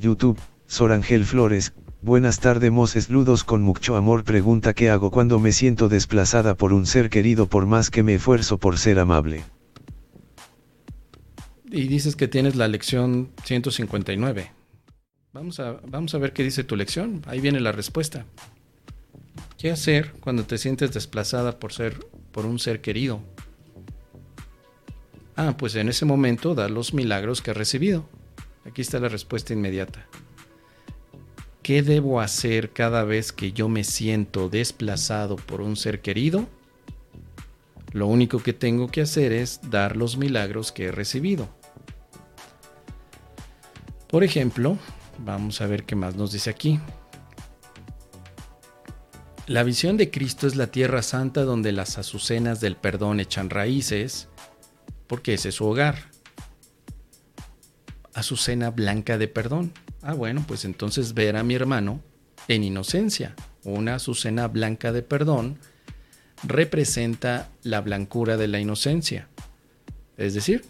YouTube, Sor Ángel Flores, buenas tardes Moses Ludos con mucho amor pregunta qué hago cuando me siento desplazada por un ser querido por más que me esfuerzo por ser amable. Y dices que tienes la lección 159. Vamos a, vamos a ver qué dice tu lección. Ahí viene la respuesta. ¿Qué hacer cuando te sientes desplazada por ser por un ser querido? Ah, pues en ese momento da los milagros que ha recibido. Aquí está la respuesta inmediata. ¿Qué debo hacer cada vez que yo me siento desplazado por un ser querido? Lo único que tengo que hacer es dar los milagros que he recibido. Por ejemplo, vamos a ver qué más nos dice aquí. La visión de Cristo es la tierra santa donde las azucenas del perdón echan raíces, porque ese es su hogar. Azucena blanca de perdón. Ah, bueno, pues entonces ver a mi hermano en inocencia. Una azucena blanca de perdón representa la blancura de la inocencia. Es decir,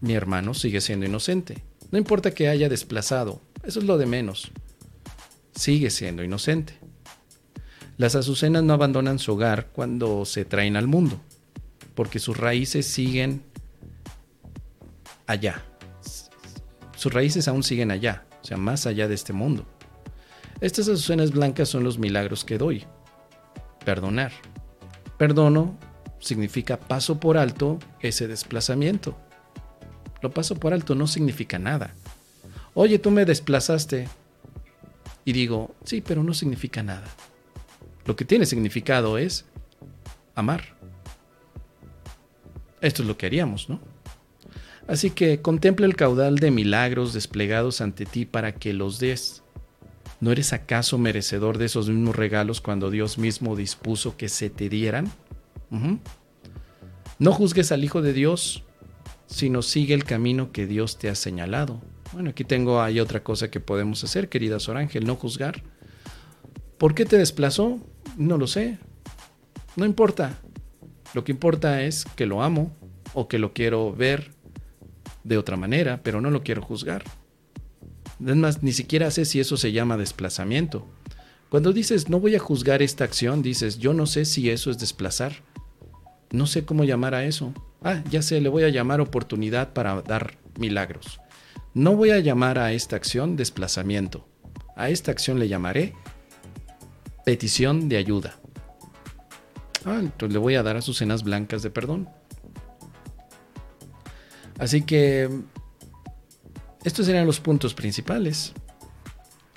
mi hermano sigue siendo inocente. No importa que haya desplazado, eso es lo de menos. Sigue siendo inocente. Las azucenas no abandonan su hogar cuando se traen al mundo, porque sus raíces siguen allá. Sus raíces aún siguen allá, o sea, más allá de este mundo. Estas azucenas blancas son los milagros que doy. Perdonar. Perdono significa paso por alto ese desplazamiento. Lo paso por alto no significa nada. Oye, tú me desplazaste. Y digo, sí, pero no significa nada. Lo que tiene significado es amar. Esto es lo que haríamos, ¿no? Así que contempla el caudal de milagros desplegados ante ti para que los des. ¿No eres acaso merecedor de esos mismos regalos cuando Dios mismo dispuso que se te dieran? No juzgues al Hijo de Dios, sino sigue el camino que Dios te ha señalado. Bueno, aquí tengo, hay otra cosa que podemos hacer, querida Sor Ángel, no juzgar. ¿Por qué te desplazó? No lo sé. No importa. Lo que importa es que lo amo o que lo quiero ver de otra manera, pero no lo quiero juzgar. Además, ni siquiera sé si eso se llama desplazamiento. Cuando dices no voy a juzgar esta acción, dices yo no sé si eso es desplazar. No sé cómo llamar a eso. Ah, ya sé, le voy a llamar oportunidad para dar milagros. No voy a llamar a esta acción desplazamiento. A esta acción le llamaré petición de ayuda. Ah, entonces le voy a dar a sus cenas blancas de perdón. Así que estos serían los puntos principales.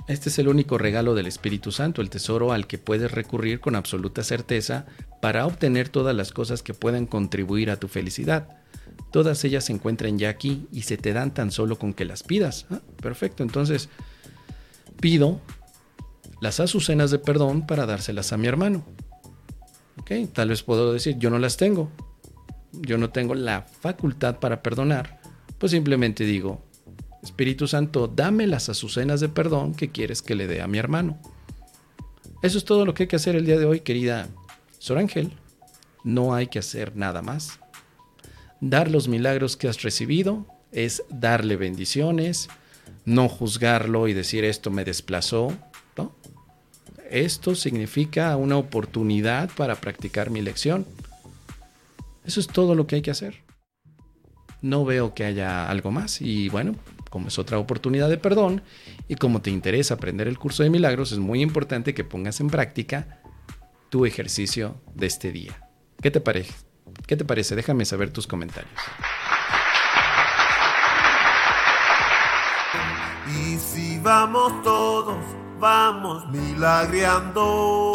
Este es el único regalo del Espíritu Santo, el tesoro al que puedes recurrir con absoluta certeza para obtener todas las cosas que puedan contribuir a tu felicidad. Todas ellas se encuentran ya aquí y se te dan tan solo con que las pidas. Perfecto, entonces pido las azucenas de perdón para dárselas a mi hermano. Tal vez puedo decir, yo no las tengo. Yo no tengo la facultad para perdonar. Pues simplemente digo, Espíritu Santo, dame las azucenas de perdón que quieres que le dé a mi hermano. Eso es todo lo que hay que hacer el día de hoy, querida Sor Ángel. No hay que hacer nada más. Dar los milagros que has recibido es darle bendiciones, no juzgarlo y decir esto me desplazó. Esto significa una oportunidad para practicar mi lección. Eso es todo lo que hay que hacer. No veo que haya algo más y bueno, como es otra oportunidad de perdón y como te interesa aprender el curso de milagros, es muy importante que pongas en práctica tu ejercicio de este día. ¿Qué te parece? ¿Qué te parece? Déjame saber tus comentarios. Y si vamos todos, vamos milagreando.